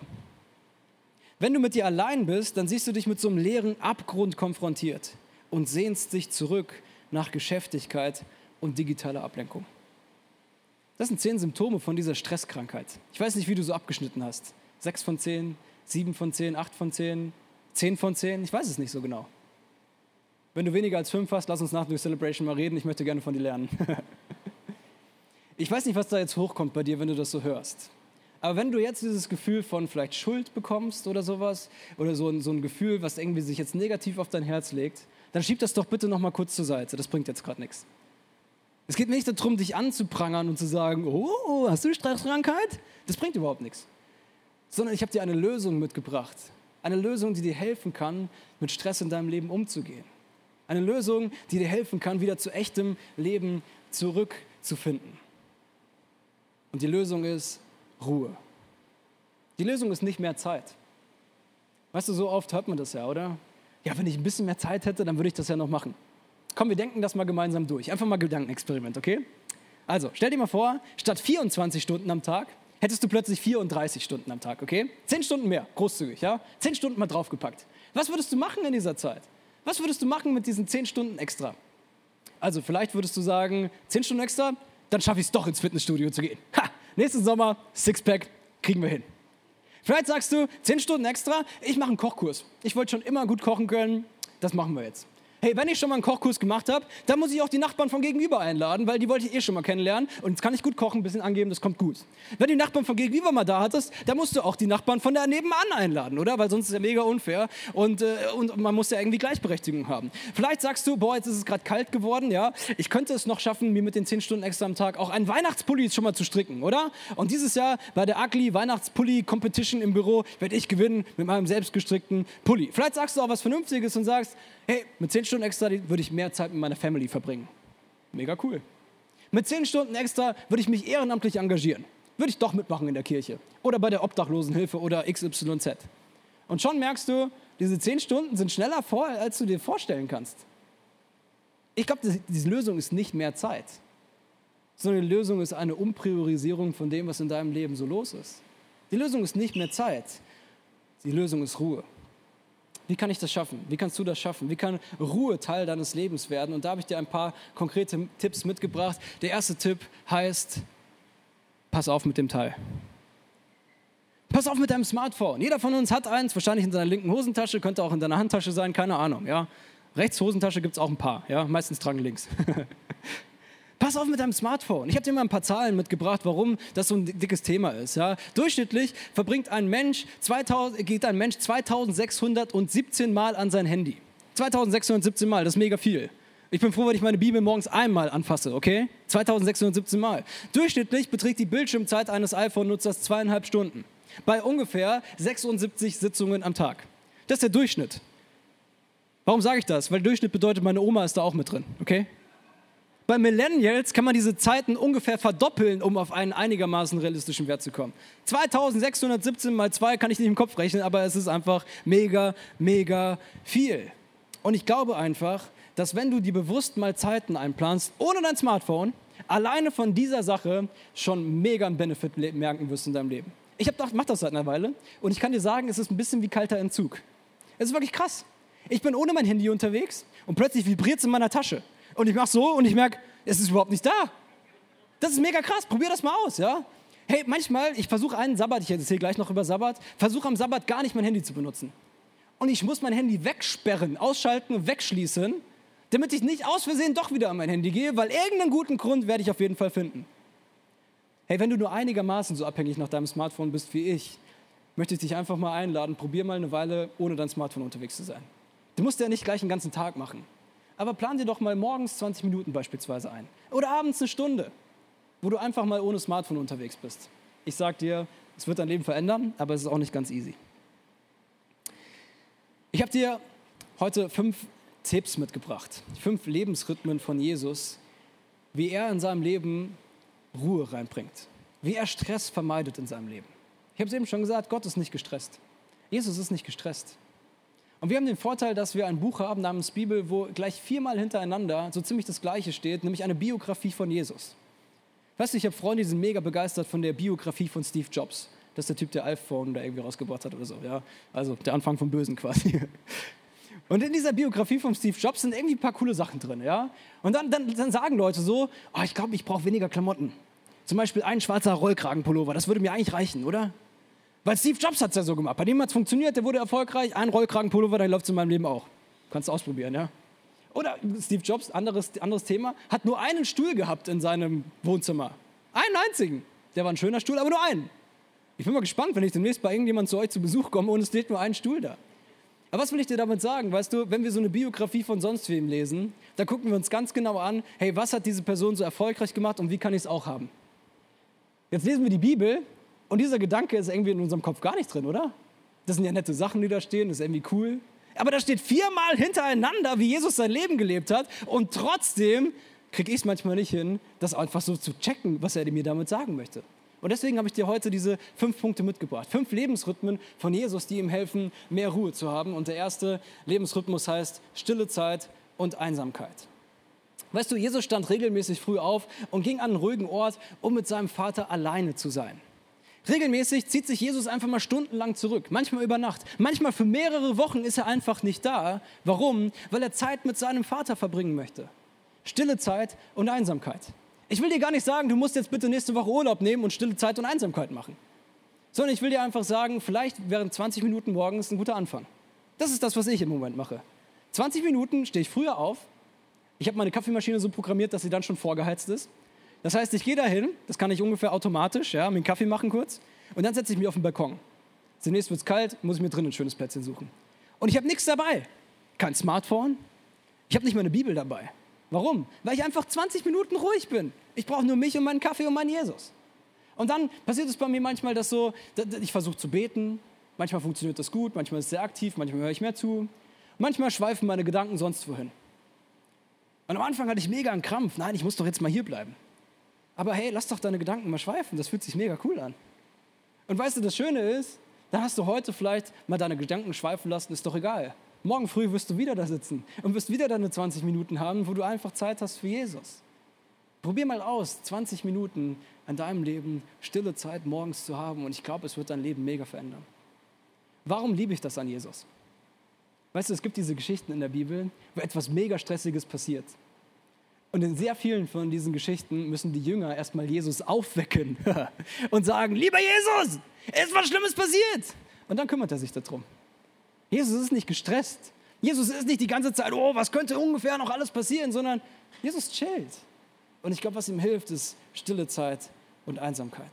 Wenn du mit dir allein bist, dann siehst du dich mit so einem leeren Abgrund konfrontiert und sehnst dich zurück nach Geschäftigkeit und digitaler Ablenkung. Das sind zehn Symptome von dieser Stresskrankheit. Ich weiß nicht, wie du so abgeschnitten hast. Sechs von zehn, sieben von zehn, acht von zehn, zehn von zehn, ich weiß es nicht so genau. Wenn du weniger als fünf hast, lass uns nach der Celebration mal reden. Ich möchte gerne von dir lernen. ich weiß nicht, was da jetzt hochkommt bei dir, wenn du das so hörst. Aber wenn du jetzt dieses Gefühl von vielleicht Schuld bekommst oder sowas, oder so ein, so ein Gefühl, was irgendwie sich jetzt negativ auf dein Herz legt, dann schieb das doch bitte noch mal kurz zur Seite. Das bringt jetzt gerade nichts. Es geht nicht darum, dich anzuprangern und zu sagen, oh, hast du Stresskrankheit? Das bringt überhaupt nichts. Sondern ich habe dir eine Lösung mitgebracht. Eine Lösung, die dir helfen kann, mit Stress in deinem Leben umzugehen. Eine Lösung, die dir helfen kann, wieder zu echtem Leben zurückzufinden. Und die Lösung ist Ruhe. Die Lösung ist nicht mehr Zeit. Weißt du, so oft hört man das ja, oder? Ja, wenn ich ein bisschen mehr Zeit hätte, dann würde ich das ja noch machen. Komm, wir denken das mal gemeinsam durch. Einfach mal Gedankenexperiment, okay? Also, stell dir mal vor, statt 24 Stunden am Tag hättest du plötzlich 34 Stunden am Tag, okay? 10 Stunden mehr, großzügig, ja? 10 Stunden mal draufgepackt. Was würdest du machen in dieser Zeit? Was würdest du machen mit diesen 10 Stunden extra? Also, vielleicht würdest du sagen, 10 Stunden extra, dann schaffe ich es doch ins Fitnessstudio zu gehen. Ha! Nächsten Sommer, Sixpack, kriegen wir hin. Vielleicht sagst du, 10 Stunden extra, ich mache einen Kochkurs. Ich wollte schon immer gut kochen können, das machen wir jetzt. Hey, wenn ich schon mal einen Kochkurs gemacht habe, dann muss ich auch die Nachbarn von gegenüber einladen, weil die wollte ich eh schon mal kennenlernen. Und jetzt kann ich gut kochen, ein bisschen angeben, das kommt gut. Wenn du die Nachbarn von gegenüber mal da hattest, dann musst du auch die Nachbarn von da nebenan einladen, oder? Weil sonst ist ja mega unfair und, äh, und man muss ja irgendwie Gleichberechtigung haben. Vielleicht sagst du, boah, jetzt ist es gerade kalt geworden, ja. Ich könnte es noch schaffen, mir mit den 10 Stunden extra am Tag auch einen Weihnachtspulli schon mal zu stricken, oder? Und dieses Jahr bei der Ugly Weihnachtspulli Competition im Büro werde ich gewinnen mit meinem selbstgestrickten Pulli. Vielleicht sagst du auch was Vernünftiges und sagst, hey, mit 10 Stunden extra würde ich mehr Zeit mit meiner Family verbringen. Mega cool. Mit 10 Stunden extra würde ich mich ehrenamtlich engagieren. Würde ich doch mitmachen in der Kirche oder bei der Obdachlosenhilfe oder XYZ. Und schon merkst du, diese 10 Stunden sind schneller vor, als du dir vorstellen kannst. Ich glaube, diese Lösung ist nicht mehr Zeit, sondern die Lösung ist eine Umpriorisierung von dem, was in deinem Leben so los ist. Die Lösung ist nicht mehr Zeit, die Lösung ist Ruhe. Wie kann ich das schaffen? Wie kannst du das schaffen? Wie kann Ruhe Teil deines Lebens werden? Und da habe ich dir ein paar konkrete Tipps mitgebracht. Der erste Tipp heißt, pass auf mit dem Teil. Pass auf mit deinem Smartphone. Jeder von uns hat eins, wahrscheinlich in seiner linken Hosentasche, könnte auch in deiner Handtasche sein, keine Ahnung. Ja? Rechts Hosentasche gibt es auch ein paar, ja? meistens tragen links. Pass auf mit deinem Smartphone. Ich habe dir mal ein paar Zahlen mitgebracht, warum das so ein dickes Thema ist. Ja? Durchschnittlich verbringt ein Mensch 2000, geht ein Mensch 2617 Mal an sein Handy. 2617 Mal, das ist mega viel. Ich bin froh, wenn ich meine Bibel morgens einmal anfasse, okay? 2617 Mal. Durchschnittlich beträgt die Bildschirmzeit eines iPhone-Nutzers zweieinhalb Stunden. Bei ungefähr 76 Sitzungen am Tag. Das ist der Durchschnitt. Warum sage ich das? Weil Durchschnitt bedeutet, meine Oma ist da auch mit drin, okay? Bei Millennials kann man diese Zeiten ungefähr verdoppeln, um auf einen einigermaßen realistischen Wert zu kommen. 2617 mal 2 kann ich nicht im Kopf rechnen, aber es ist einfach mega, mega viel. Und ich glaube einfach, dass wenn du dir bewusst mal Zeiten einplanst, ohne dein Smartphone, alleine von dieser Sache schon mega einen Benefit merken wirst in deinem Leben. Ich habe gedacht, mach das seit einer Weile und ich kann dir sagen, es ist ein bisschen wie kalter Entzug. Es ist wirklich krass. Ich bin ohne mein Handy unterwegs und plötzlich vibriert es in meiner Tasche und ich mache so und ich merke, es ist überhaupt nicht da. Das ist mega krass, probier das mal aus, ja? Hey, manchmal, ich versuche einen Sabbat, ich erzähle gleich noch über Sabbat, versuche am Sabbat gar nicht mein Handy zu benutzen. Und ich muss mein Handy wegsperren, ausschalten und wegschließen, damit ich nicht aus Versehen doch wieder an mein Handy gehe, weil irgendeinen guten Grund werde ich auf jeden Fall finden. Hey, wenn du nur einigermaßen so abhängig nach deinem Smartphone bist wie ich, möchte ich dich einfach mal einladen, probier mal eine Weile ohne dein Smartphone unterwegs zu sein. Du musst ja nicht gleich den ganzen Tag machen. Aber plan dir doch mal morgens 20 Minuten beispielsweise ein. Oder abends eine Stunde, wo du einfach mal ohne Smartphone unterwegs bist. Ich sag dir, es wird dein Leben verändern, aber es ist auch nicht ganz easy. Ich habe dir heute fünf Tipps mitgebracht, fünf Lebensrhythmen von Jesus, wie er in seinem Leben Ruhe reinbringt. wie er Stress vermeidet in seinem Leben. Ich habe es eben schon gesagt, Gott ist nicht gestresst. Jesus ist nicht gestresst. Und wir haben den Vorteil, dass wir ein Buch haben namens Bibel, wo gleich viermal hintereinander so ziemlich das Gleiche steht, nämlich eine Biografie von Jesus. Weißt du, ich habe Freunde, die sind mega begeistert von der Biografie von Steve Jobs. Das ist der Typ, der iPhone da irgendwie rausgebracht hat oder so. Ja? Also der Anfang vom Bösen quasi. Und in dieser Biografie von Steve Jobs sind irgendwie ein paar coole Sachen drin. Ja? Und dann, dann, dann sagen Leute so, oh, ich glaube, ich brauche weniger Klamotten. Zum Beispiel ein schwarzer Rollkragenpullover, das würde mir eigentlich reichen, oder? Weil Steve Jobs hat es ja so gemacht. Bei dem hat es funktioniert, der wurde erfolgreich. Ein Rollkragenpullover, dann läuft es in meinem Leben auch. Kannst du ausprobieren, ja? Oder Steve Jobs, anderes, anderes Thema, hat nur einen Stuhl gehabt in seinem Wohnzimmer. Einen einzigen. Der war ein schöner Stuhl, aber nur einen. Ich bin mal gespannt, wenn ich demnächst bei irgendjemand zu euch zu Besuch komme und es steht nur ein Stuhl da. Aber was will ich dir damit sagen? Weißt du, wenn wir so eine Biografie von sonst wem lesen, da gucken wir uns ganz genau an, hey, was hat diese Person so erfolgreich gemacht und wie kann ich es auch haben? Jetzt lesen wir die Bibel und dieser Gedanke ist irgendwie in unserem Kopf gar nicht drin, oder? Das sind ja nette Sachen, die da stehen, das ist irgendwie cool. Aber da steht viermal hintereinander, wie Jesus sein Leben gelebt hat. Und trotzdem kriege ich es manchmal nicht hin, das einfach so zu checken, was er mir damit sagen möchte. Und deswegen habe ich dir heute diese fünf Punkte mitgebracht. Fünf Lebensrhythmen von Jesus, die ihm helfen, mehr Ruhe zu haben. Und der erste Lebensrhythmus heißt stille Zeit und Einsamkeit. Weißt du, Jesus stand regelmäßig früh auf und ging an einen ruhigen Ort, um mit seinem Vater alleine zu sein. Regelmäßig zieht sich Jesus einfach mal stundenlang zurück, manchmal über Nacht, manchmal für mehrere Wochen ist er einfach nicht da. Warum? Weil er Zeit mit seinem Vater verbringen möchte. Stille Zeit und Einsamkeit. Ich will dir gar nicht sagen, du musst jetzt bitte nächste Woche Urlaub nehmen und stille Zeit und Einsamkeit machen. Sondern ich will dir einfach sagen, vielleicht wären 20 Minuten morgens ein guter Anfang. Das ist das, was ich im Moment mache. 20 Minuten stehe ich früher auf. Ich habe meine Kaffeemaschine so programmiert, dass sie dann schon vorgeheizt ist. Das heißt, ich gehe dahin, das kann ich ungefähr automatisch, ja, mir einen Kaffee machen kurz, und dann setze ich mich auf den Balkon. Zunächst wird es kalt, muss ich mir drinnen ein schönes Plätzchen suchen. Und ich habe nichts dabei. Kein Smartphone. Ich habe nicht meine Bibel dabei. Warum? Weil ich einfach 20 Minuten ruhig bin. Ich brauche nur mich und meinen Kaffee und meinen Jesus. Und dann passiert es bei mir manchmal, dass so, ich versuche zu beten. Manchmal funktioniert das gut, manchmal ist es sehr aktiv, manchmal höre ich mehr zu. Manchmal schweifen meine Gedanken sonst wohin. Und am Anfang hatte ich mega einen Krampf. Nein, ich muss doch jetzt mal hier bleiben. Aber hey, lass doch deine Gedanken mal schweifen. Das fühlt sich mega cool an. Und weißt du, das Schöne ist, dann hast du heute vielleicht mal deine Gedanken schweifen lassen, ist doch egal. Morgen früh wirst du wieder da sitzen und wirst wieder deine 20 Minuten haben, wo du einfach Zeit hast für Jesus. Probier mal aus, 20 Minuten an deinem Leben stille Zeit morgens zu haben und ich glaube, es wird dein Leben mega verändern. Warum liebe ich das an Jesus? Weißt du, es gibt diese Geschichten in der Bibel, wo etwas mega Stressiges passiert. Und in sehr vielen von diesen Geschichten müssen die Jünger erstmal Jesus aufwecken und sagen, lieber Jesus, ist was Schlimmes passiert. Und dann kümmert er sich darum. Jesus ist nicht gestresst. Jesus ist nicht die ganze Zeit, oh, was könnte ungefähr noch alles passieren, sondern Jesus chillt. Und ich glaube, was ihm hilft, ist stille Zeit und Einsamkeit.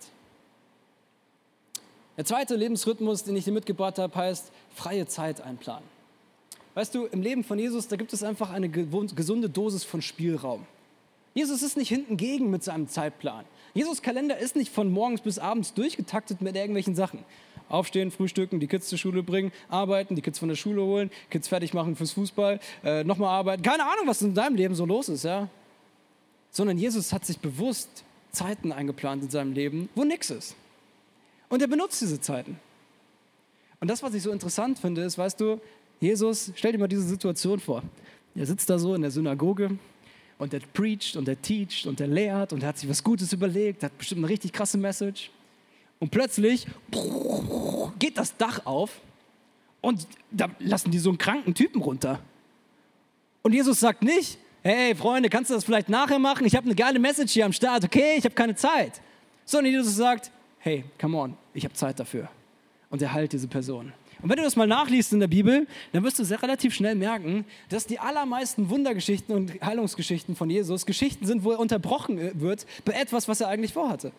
Der zweite Lebensrhythmus, den ich dir mitgebracht habe, heißt freie Zeit einplanen. Weißt du, im Leben von Jesus, da gibt es einfach eine gesunde Dosis von Spielraum. Jesus ist nicht hinten gegen mit seinem Zeitplan. Jesus Kalender ist nicht von morgens bis abends durchgetaktet mit irgendwelchen Sachen. Aufstehen, frühstücken, die Kids zur Schule bringen, arbeiten, die Kids von der Schule holen, Kids fertig machen fürs Fußball, äh, nochmal arbeiten. Keine Ahnung, was in deinem Leben so los ist, ja. Sondern Jesus hat sich bewusst Zeiten eingeplant in seinem Leben, wo nichts ist. Und er benutzt diese Zeiten. Und das, was ich so interessant finde, ist, weißt du, Jesus, stell dir mal diese Situation vor. Er sitzt da so in der Synagoge und er preacht und er teacht und er lehrt und er hat sich was Gutes überlegt, hat bestimmt eine richtig krasse Message. Und plötzlich geht das Dach auf und da lassen die so einen kranken Typen runter. Und Jesus sagt nicht, hey Freunde, kannst du das vielleicht nachher machen? Ich habe eine geile Message hier am Start, okay, ich habe keine Zeit. Sondern Jesus sagt, hey, come on, ich habe Zeit dafür. Und er heilt diese Person. Und wenn du das mal nachliest in der Bibel, dann wirst du sehr relativ schnell merken, dass die allermeisten Wundergeschichten und Heilungsgeschichten von Jesus Geschichten sind, wo er unterbrochen wird bei etwas, was er eigentlich vorhatte.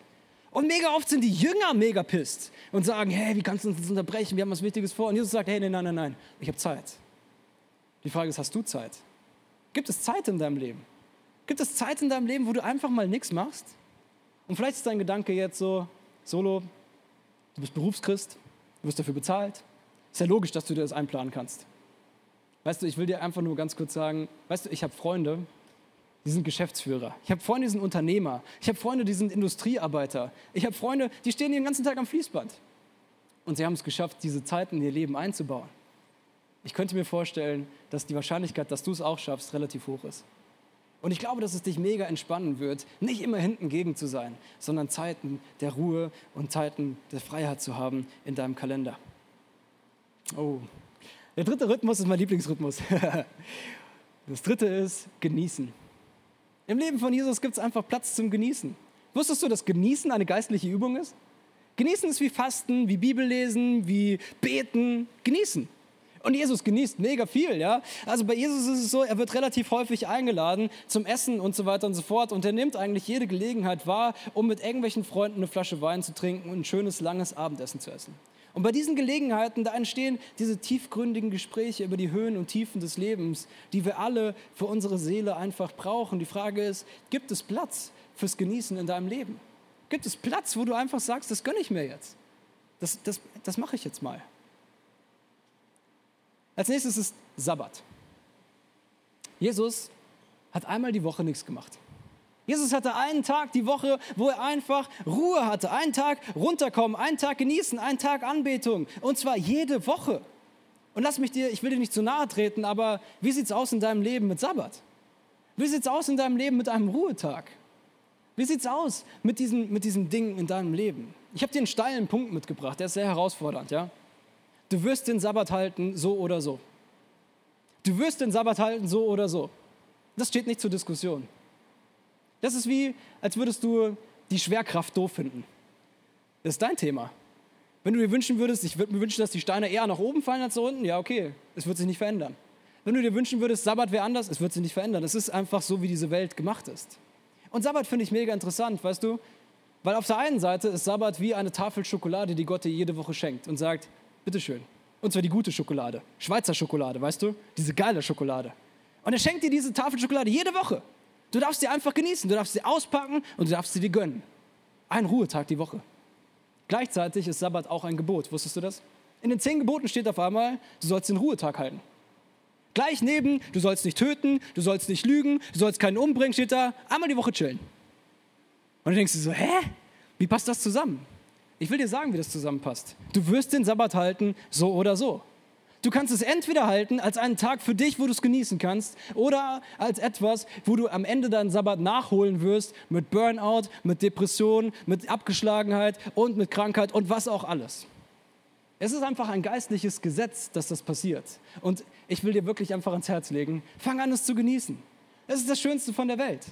Und mega oft sind die Jünger mega pisst und sagen, hey, wie kannst du uns unterbrechen? Wir haben was Wichtiges vor. Und Jesus sagt, hey, nein, nein, nein, nein, ich habe Zeit. Die Frage ist, hast du Zeit? Gibt es Zeit in deinem Leben? Gibt es Zeit in deinem Leben, wo du einfach mal nichts machst? Und vielleicht ist dein Gedanke jetzt so, Solo, du bist Berufschrist, du wirst dafür bezahlt. Ist ja logisch, dass du dir das einplanen kannst. Weißt du, ich will dir einfach nur ganz kurz sagen, weißt du, ich habe Freunde, die sind Geschäftsführer. Ich habe Freunde, die sind Unternehmer. Ich habe Freunde, die sind Industriearbeiter. Ich habe Freunde, die stehen den ganzen Tag am Fließband. Und sie haben es geschafft, diese Zeiten in ihr Leben einzubauen. Ich könnte mir vorstellen, dass die Wahrscheinlichkeit, dass du es auch schaffst, relativ hoch ist. Und ich glaube, dass es dich mega entspannen wird, nicht immer hinten gegen zu sein, sondern Zeiten der Ruhe und Zeiten der Freiheit zu haben in deinem Kalender. Oh, der dritte Rhythmus ist mein Lieblingsrhythmus. Das dritte ist genießen. Im Leben von Jesus gibt es einfach Platz zum Genießen. Wusstest du, dass Genießen eine geistliche Übung ist? Genießen ist wie Fasten, wie Bibellesen, wie Beten. Genießen. Und Jesus genießt mega viel, ja. Also bei Jesus ist es so, er wird relativ häufig eingeladen zum Essen und so weiter und so fort. Und er nimmt eigentlich jede Gelegenheit wahr, um mit irgendwelchen Freunden eine Flasche Wein zu trinken und ein schönes, langes Abendessen zu essen. Und bei diesen Gelegenheiten, da entstehen diese tiefgründigen Gespräche über die Höhen und Tiefen des Lebens, die wir alle für unsere Seele einfach brauchen. Die Frage ist, gibt es Platz fürs Genießen in deinem Leben? Gibt es Platz, wo du einfach sagst, das gönne ich mir jetzt? Das, das, das mache ich jetzt mal. Als nächstes ist Sabbat. Jesus hat einmal die Woche nichts gemacht. Jesus hatte einen Tag die Woche, wo er einfach Ruhe hatte. Einen Tag runterkommen, einen Tag genießen, einen Tag Anbetung. Und zwar jede Woche. Und lass mich dir, ich will dir nicht zu nahe treten, aber wie sieht es aus in deinem Leben mit Sabbat? Wie sieht es aus in deinem Leben mit einem Ruhetag? Wie sieht es aus mit diesen, mit diesen Dingen in deinem Leben? Ich habe dir einen steilen Punkt mitgebracht, der ist sehr herausfordernd. Ja? Du wirst den Sabbat halten, so oder so. Du wirst den Sabbat halten, so oder so. Das steht nicht zur Diskussion. Das ist wie, als würdest du die Schwerkraft doof finden. Das ist dein Thema. Wenn du dir wünschen würdest, ich würde mir wünschen, dass die Steine eher nach oben fallen als nach unten, ja, okay, es wird sich nicht verändern. Wenn du dir wünschen würdest, Sabbat wäre anders, es wird sich nicht verändern. Es ist einfach so, wie diese Welt gemacht ist. Und Sabbat finde ich mega interessant, weißt du? Weil auf der einen Seite ist Sabbat wie eine Tafel Schokolade, die Gott dir jede Woche schenkt und sagt, bitteschön. Und zwar die gute Schokolade, Schweizer Schokolade, weißt du? Diese geile Schokolade. Und er schenkt dir diese Tafel Schokolade jede Woche. Du darfst sie einfach genießen, du darfst sie auspacken und du darfst sie dir gönnen. Ein Ruhetag die Woche. Gleichzeitig ist Sabbat auch ein Gebot. Wusstest du das? In den zehn Geboten steht auf einmal, du sollst den Ruhetag halten. Gleich neben, du sollst nicht töten, du sollst nicht lügen, du sollst keinen umbringen, steht da, einmal die Woche chillen. Und du denkst dir so, hä? Wie passt das zusammen? Ich will dir sagen, wie das zusammenpasst. Du wirst den Sabbat halten, so oder so. Du kannst es entweder halten als einen Tag für dich, wo du es genießen kannst, oder als etwas, wo du am Ende deinen Sabbat nachholen wirst mit Burnout, mit Depression, mit Abgeschlagenheit und mit Krankheit und was auch alles. Es ist einfach ein geistliches Gesetz, dass das passiert. Und ich will dir wirklich einfach ans Herz legen, fang an, es zu genießen. Es ist das Schönste von der Welt.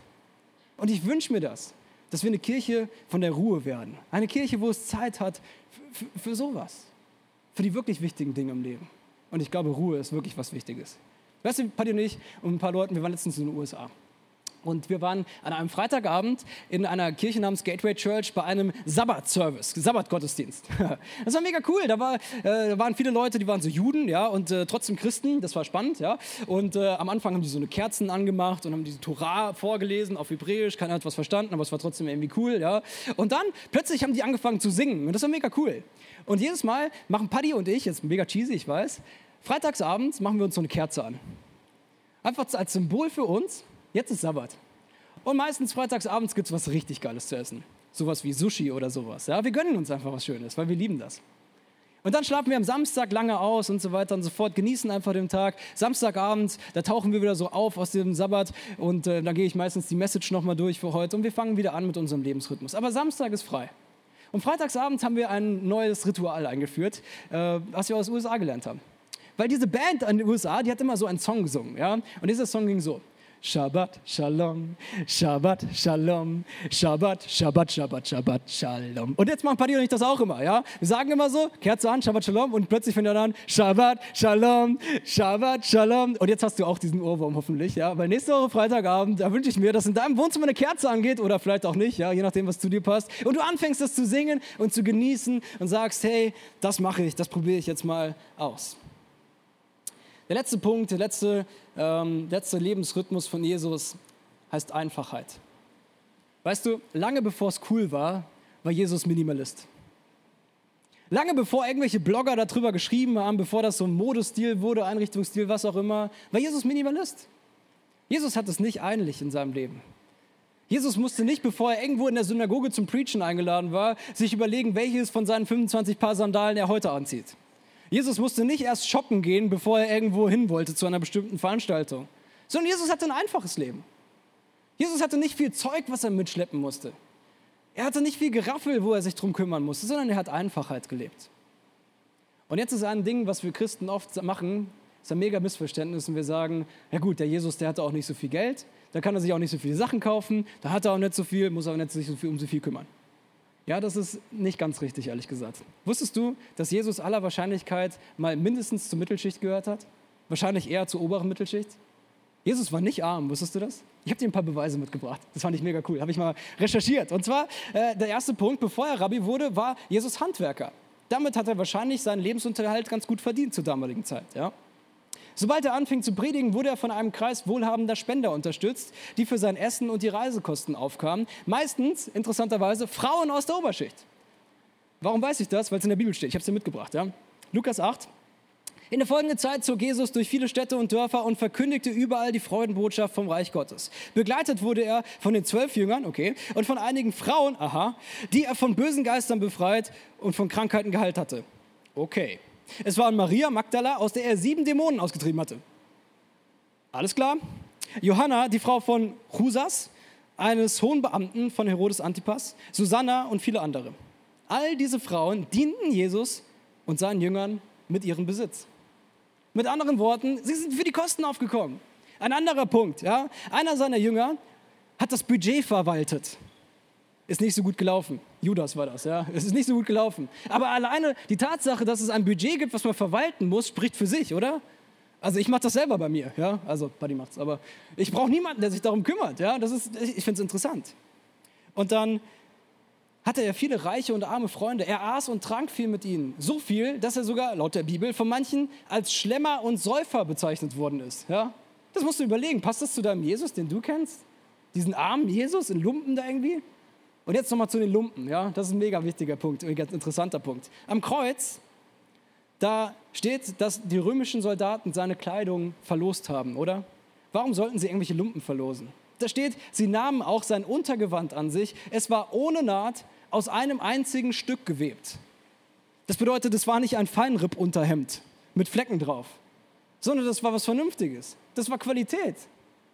Und ich wünsche mir das, dass wir eine Kirche von der Ruhe werden. Eine Kirche, wo es Zeit hat für, für sowas. Für die wirklich wichtigen Dinge im Leben. Und ich glaube, Ruhe ist wirklich was Wichtiges. Weißt du, Patti und ich und ein paar Leute, wir waren letztens in den USA. Und wir waren an einem Freitagabend in einer Kirche namens Gateway Church bei einem Sabbat-Service, Sabbat-Gottesdienst. Das war mega cool. Da, war, äh, da waren viele Leute, die waren so Juden, ja, und äh, trotzdem Christen. Das war spannend, ja. Und äh, am Anfang haben die so eine Kerzen angemacht und haben diese Torah vorgelesen auf Hebräisch. Keiner hat was verstanden, aber es war trotzdem irgendwie cool, ja. Und dann plötzlich haben die angefangen zu singen und das war mega cool. Und jedes Mal machen Paddy und ich, jetzt mega cheesy, ich weiß, freitagsabends machen wir uns so eine Kerze an. Einfach als Symbol für uns, jetzt ist Sabbat. Und meistens freitagsabends gibt es was richtig Geiles zu essen. Sowas wie Sushi oder sowas. Ja, wir gönnen uns einfach was Schönes, weil wir lieben das. Und dann schlafen wir am Samstag lange aus und so weiter und so fort, genießen einfach den Tag. Samstagabend, da tauchen wir wieder so auf aus dem Sabbat und äh, da gehe ich meistens die Message nochmal durch für heute und wir fangen wieder an mit unserem Lebensrhythmus. Aber Samstag ist frei. Und freitagsabends haben wir ein neues Ritual eingeführt, äh, was wir aus den USA gelernt haben. Weil diese Band in den USA, die hat immer so einen Song gesungen. Ja? Und dieser Song ging so. Shabbat Shalom, Shabbat Shalom, Shabbat, Shabbat, Shabbat, Shabbat Shalom. Und jetzt machen Paddy und ich das auch immer, ja? Wir sagen immer so, Kerze an, Shabbat Shalom und plötzlich fängt er an, Shabbat Shalom, Shabbat Shalom. Und jetzt hast du auch diesen Ohrwurm hoffentlich, ja? Weil nächste Woche Freitagabend, da wünsche ich mir, dass in deinem Wohnzimmer eine Kerze angeht oder vielleicht auch nicht, ja? Je nachdem, was zu dir passt. Und du anfängst das zu singen und zu genießen und sagst, hey, das mache ich, das probiere ich jetzt mal aus. Der letzte Punkt, der letzte, ähm, letzte Lebensrhythmus von Jesus heißt Einfachheit. Weißt du, lange bevor es cool war, war Jesus Minimalist. Lange bevor irgendwelche Blogger darüber geschrieben haben, bevor das so ein Modestil wurde, Einrichtungsstil, was auch immer, war Jesus Minimalist. Jesus hat es nicht einlich in seinem Leben. Jesus musste nicht, bevor er irgendwo in der Synagoge zum Preachen eingeladen war, sich überlegen, welches von seinen 25 Paar Sandalen er heute anzieht. Jesus musste nicht erst shoppen gehen, bevor er irgendwo hin wollte zu einer bestimmten Veranstaltung, sondern Jesus hatte ein einfaches Leben. Jesus hatte nicht viel Zeug, was er mitschleppen musste. Er hatte nicht viel Geraffel, wo er sich drum kümmern musste, sondern er hat Einfachheit gelebt. Und jetzt ist ein Ding, was wir Christen oft machen, ist ein mega Missverständnis und wir sagen, ja gut, der Jesus, der hatte auch nicht so viel Geld, da kann er sich auch nicht so viele Sachen kaufen, da hat er auch nicht so viel, muss er nicht so viel um so viel kümmern. Ja, das ist nicht ganz richtig, ehrlich gesagt. Wusstest du, dass Jesus aller Wahrscheinlichkeit mal mindestens zur Mittelschicht gehört hat? Wahrscheinlich eher zur oberen Mittelschicht? Jesus war nicht arm, wusstest du das? Ich habe dir ein paar Beweise mitgebracht. Das fand ich mega cool. Habe ich mal recherchiert. Und zwar, äh, der erste Punkt, bevor er Rabbi wurde, war Jesus Handwerker. Damit hat er wahrscheinlich seinen Lebensunterhalt ganz gut verdient zur damaligen Zeit. Ja? Sobald er anfing zu predigen, wurde er von einem Kreis wohlhabender Spender unterstützt, die für sein Essen und die Reisekosten aufkamen. Meistens, interessanterweise, Frauen aus der Oberschicht. Warum weiß ich das? Weil es in der Bibel steht. Ich habe es dir mitgebracht. Ja? Lukas 8. In der folgenden Zeit zog Jesus durch viele Städte und Dörfer und verkündigte überall die Freudenbotschaft vom Reich Gottes. Begleitet wurde er von den zwölf Jüngern, okay, und von einigen Frauen, aha, die er von bösen Geistern befreit und von Krankheiten geheilt hatte. Okay. Es war Maria Magdala, aus der er sieben Dämonen ausgetrieben hatte. Alles klar? Johanna, die Frau von Chusas, eines hohen Beamten von Herodes Antipas, Susanna und viele andere. All diese Frauen dienten Jesus und seinen Jüngern mit ihrem Besitz. Mit anderen Worten, sie sind für die Kosten aufgekommen. Ein anderer Punkt, ja? Einer seiner Jünger hat das Budget verwaltet ist nicht so gut gelaufen. Judas war das, ja. Es ist nicht so gut gelaufen. Aber alleine die Tatsache, dass es ein Budget gibt, was man verwalten muss, spricht für sich, oder? Also ich mache das selber bei mir, ja. Also Buddy macht's, aber ich brauche niemanden, der sich darum kümmert, ja. Das ist, ich finde es interessant. Und dann hatte er viele reiche und arme Freunde. Er aß und trank viel mit ihnen. So viel, dass er sogar, laut der Bibel, von manchen als Schlemmer und Säufer bezeichnet worden ist. Ja? Das musst du überlegen. Passt das zu deinem Jesus, den du kennst? Diesen armen Jesus in Lumpen da irgendwie? Und jetzt nochmal zu den Lumpen. Ja? Das ist ein mega wichtiger Punkt, ein ganz interessanter Punkt. Am Kreuz, da steht, dass die römischen Soldaten seine Kleidung verlost haben, oder? Warum sollten sie irgendwelche Lumpen verlosen? Da steht, sie nahmen auch sein Untergewand an sich. Es war ohne Naht aus einem einzigen Stück gewebt. Das bedeutet, es war nicht ein Feinripp-Unterhemd mit Flecken drauf, sondern das war was Vernünftiges. Das war Qualität.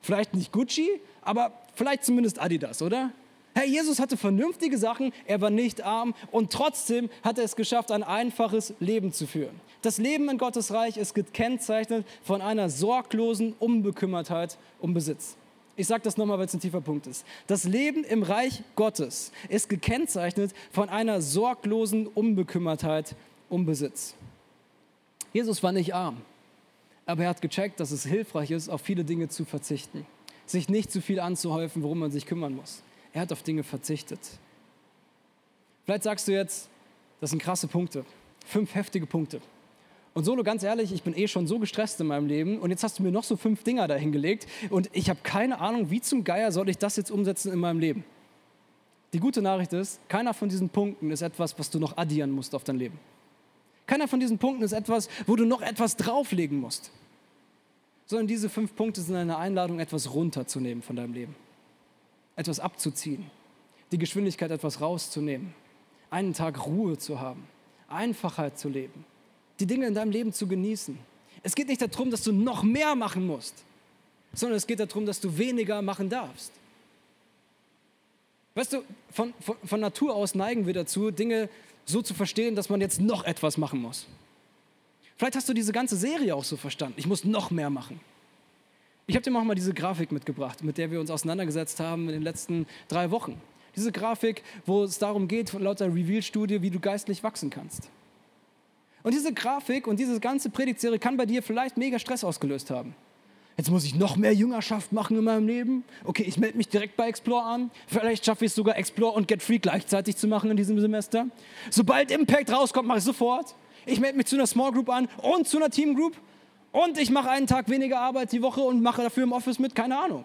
Vielleicht nicht Gucci, aber vielleicht zumindest Adidas, oder? Herr Jesus hatte vernünftige Sachen, er war nicht arm und trotzdem hat er es geschafft, ein einfaches Leben zu führen. Das Leben in Gottes Reich ist gekennzeichnet von einer sorglosen Unbekümmertheit um Besitz. Ich sage das nochmal, weil es ein tiefer Punkt ist. Das Leben im Reich Gottes ist gekennzeichnet von einer sorglosen Unbekümmertheit um Besitz. Jesus war nicht arm, aber er hat gecheckt, dass es hilfreich ist, auf viele Dinge zu verzichten, sich nicht zu viel anzuhäufen, worum man sich kümmern muss. Er hat auf Dinge verzichtet. Vielleicht sagst du jetzt, das sind krasse Punkte, fünf heftige Punkte. Und Solo, ganz ehrlich, ich bin eh schon so gestresst in meinem Leben und jetzt hast du mir noch so fünf Dinger dahingelegt und ich habe keine Ahnung, wie zum Geier soll ich das jetzt umsetzen in meinem Leben. Die gute Nachricht ist, keiner von diesen Punkten ist etwas, was du noch addieren musst auf dein Leben. Keiner von diesen Punkten ist etwas, wo du noch etwas drauflegen musst. Sondern diese fünf Punkte sind eine Einladung, etwas runterzunehmen von deinem Leben etwas abzuziehen, die Geschwindigkeit etwas rauszunehmen, einen Tag Ruhe zu haben, Einfachheit zu leben, die Dinge in deinem Leben zu genießen. Es geht nicht darum, dass du noch mehr machen musst, sondern es geht darum, dass du weniger machen darfst. Weißt du, von, von, von Natur aus neigen wir dazu, Dinge so zu verstehen, dass man jetzt noch etwas machen muss. Vielleicht hast du diese ganze Serie auch so verstanden. Ich muss noch mehr machen. Ich habe dir auch mal diese Grafik mitgebracht, mit der wir uns auseinandergesetzt haben in den letzten drei Wochen. Diese Grafik, wo es darum geht, laut der Reveal-Studie, wie du geistlich wachsen kannst. Und diese Grafik und diese ganze Predigtserie kann bei dir vielleicht mega Stress ausgelöst haben. Jetzt muss ich noch mehr Jüngerschaft machen in meinem Leben. Okay, ich melde mich direkt bei Explore an. Vielleicht schaffe ich es sogar, Explore und Get Free gleichzeitig zu machen in diesem Semester. Sobald Impact rauskommt, mache ich sofort. Ich melde mich zu einer Small Group an und zu einer Team Group und ich mache einen Tag weniger Arbeit die Woche und mache dafür im Office mit, keine Ahnung.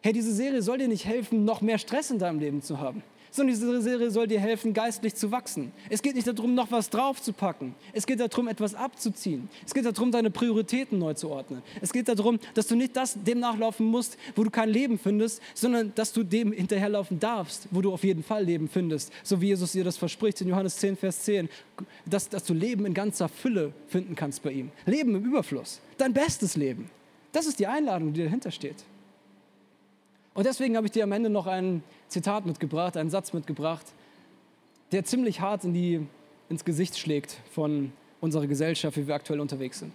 Hey, diese Serie soll dir nicht helfen, noch mehr Stress in deinem Leben zu haben. Sondern diese Serie soll dir helfen, geistlich zu wachsen. Es geht nicht darum, noch was draufzupacken. Es geht darum, etwas abzuziehen. Es geht darum, deine Prioritäten neu zu ordnen. Es geht darum, dass du nicht das, dem nachlaufen musst, wo du kein Leben findest, sondern dass du dem hinterherlaufen darfst, wo du auf jeden Fall Leben findest. So wie Jesus dir das verspricht in Johannes 10, Vers 10. Dass, dass du Leben in ganzer Fülle finden kannst bei ihm. Leben im Überfluss. Dein bestes Leben. Das ist die Einladung, die dahinter steht. Und deswegen habe ich dir am Ende noch ein Zitat mitgebracht, einen Satz mitgebracht, der ziemlich hart in die, ins Gesicht schlägt von unserer Gesellschaft, wie wir aktuell unterwegs sind.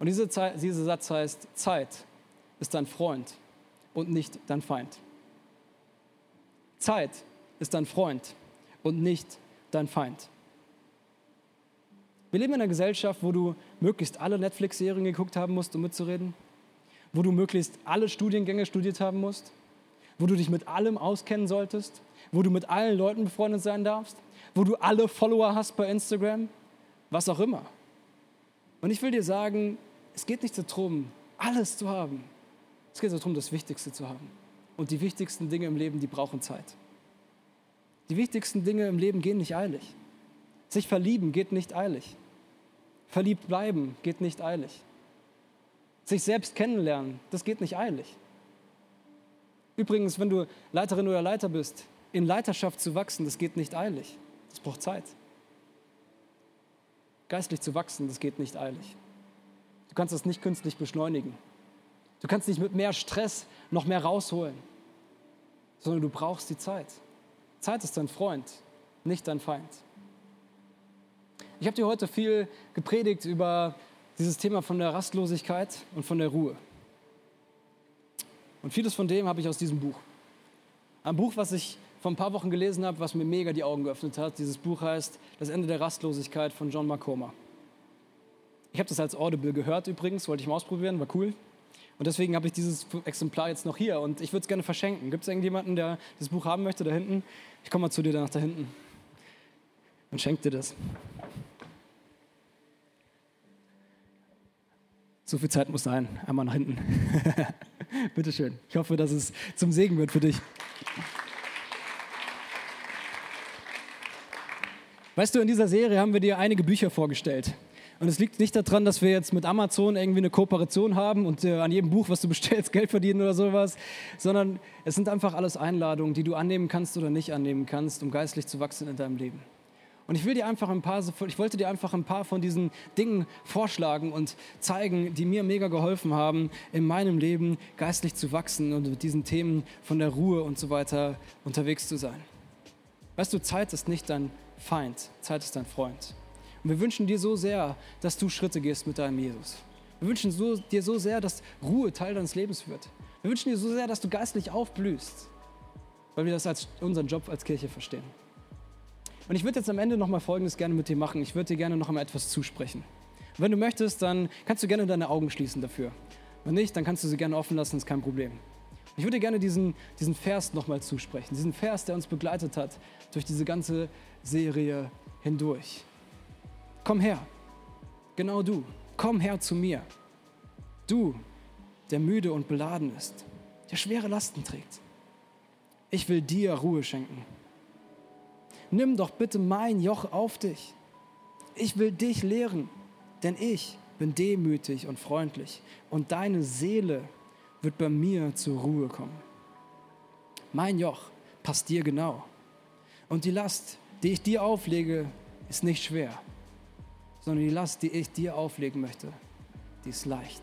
Und diese Zeit, dieser Satz heißt, Zeit ist dein Freund und nicht dein Feind. Zeit ist dein Freund und nicht dein Feind. Wir leben in einer Gesellschaft, wo du möglichst alle Netflix-Serien geguckt haben musst, um mitzureden wo du möglichst alle Studiengänge studiert haben musst, wo du dich mit allem auskennen solltest, wo du mit allen Leuten befreundet sein darfst, wo du alle Follower hast bei Instagram, was auch immer. Und ich will dir sagen, es geht nicht darum, alles zu haben. Es geht darum, das Wichtigste zu haben. Und die wichtigsten Dinge im Leben, die brauchen Zeit. Die wichtigsten Dinge im Leben gehen nicht eilig. Sich verlieben geht nicht eilig. Verliebt bleiben geht nicht eilig. Sich selbst kennenlernen, das geht nicht eilig. Übrigens, wenn du Leiterin oder Leiter bist, in Leiterschaft zu wachsen, das geht nicht eilig. Das braucht Zeit. Geistlich zu wachsen, das geht nicht eilig. Du kannst das nicht künstlich beschleunigen. Du kannst nicht mit mehr Stress noch mehr rausholen, sondern du brauchst die Zeit. Zeit ist dein Freund, nicht dein Feind. Ich habe dir heute viel gepredigt über dieses Thema von der Rastlosigkeit und von der Ruhe. Und vieles von dem habe ich aus diesem Buch. Ein Buch, was ich vor ein paar Wochen gelesen habe, was mir mega die Augen geöffnet hat. Dieses Buch heißt Das Ende der Rastlosigkeit von John Makoma. Ich habe das als Audible gehört übrigens, wollte ich mal ausprobieren, war cool. Und deswegen habe ich dieses Exemplar jetzt noch hier und ich würde es gerne verschenken. Gibt es irgendjemanden, der das Buch haben möchte da hinten? Ich komme mal zu dir danach da hinten und schenke dir das. So viel Zeit muss sein. Einmal nach hinten. Bitte schön. Ich hoffe, dass es zum Segen wird für dich. Weißt du, in dieser Serie haben wir dir einige Bücher vorgestellt. Und es liegt nicht daran, dass wir jetzt mit Amazon irgendwie eine Kooperation haben und äh, an jedem Buch, was du bestellst, Geld verdienen oder sowas, sondern es sind einfach alles Einladungen, die du annehmen kannst oder nicht annehmen kannst, um geistlich zu wachsen in deinem Leben. Und ich will dir einfach ein paar, ich wollte dir einfach ein paar von diesen Dingen vorschlagen und zeigen, die mir mega geholfen haben, in meinem Leben geistlich zu wachsen und mit diesen Themen von der Ruhe und so weiter unterwegs zu sein. Weißt du, Zeit ist nicht dein Feind, Zeit ist dein Freund. Und wir wünschen dir so sehr, dass du Schritte gehst mit deinem Jesus. Wir wünschen so, dir so sehr, dass Ruhe Teil deines Lebens wird. Wir wünschen dir so sehr, dass du geistlich aufblühst, weil wir das als unseren Job als Kirche verstehen. Und ich würde jetzt am Ende noch mal Folgendes gerne mit dir machen. Ich würde dir gerne noch einmal etwas zusprechen. Wenn du möchtest, dann kannst du gerne deine Augen schließen dafür. Wenn nicht, dann kannst du sie gerne offen lassen, ist kein Problem. Ich würde dir gerne diesen, diesen Vers nochmal zusprechen. Diesen Vers, der uns begleitet hat durch diese ganze Serie hindurch. Komm her. Genau du. Komm her zu mir. Du, der müde und beladen ist, der schwere Lasten trägt. Ich will dir Ruhe schenken nimm doch bitte mein Joch auf dich. Ich will dich lehren, denn ich bin demütig und freundlich und deine Seele wird bei mir zur Ruhe kommen. Mein Joch passt dir genau und die Last, die ich dir auflege, ist nicht schwer, sondern die Last, die ich dir auflegen möchte, die ist leicht.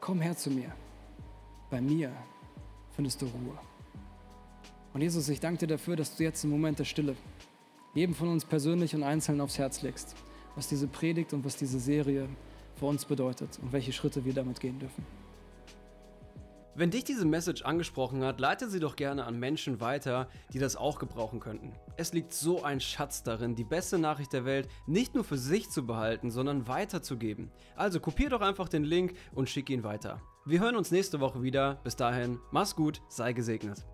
Komm her zu mir. Bei mir findest du Ruhe. Und Jesus, ich danke dir dafür, dass du jetzt im Moment der Stille jedem von uns persönlich und einzeln aufs Herz legst, was diese Predigt und was diese Serie für uns bedeutet und welche Schritte wir damit gehen dürfen. Wenn dich diese Message angesprochen hat, leite sie doch gerne an Menschen weiter, die das auch gebrauchen könnten. Es liegt so ein Schatz darin, die beste Nachricht der Welt nicht nur für sich zu behalten, sondern weiterzugeben. Also kopier doch einfach den Link und schick ihn weiter. Wir hören uns nächste Woche wieder. Bis dahin, mach's gut, sei gesegnet.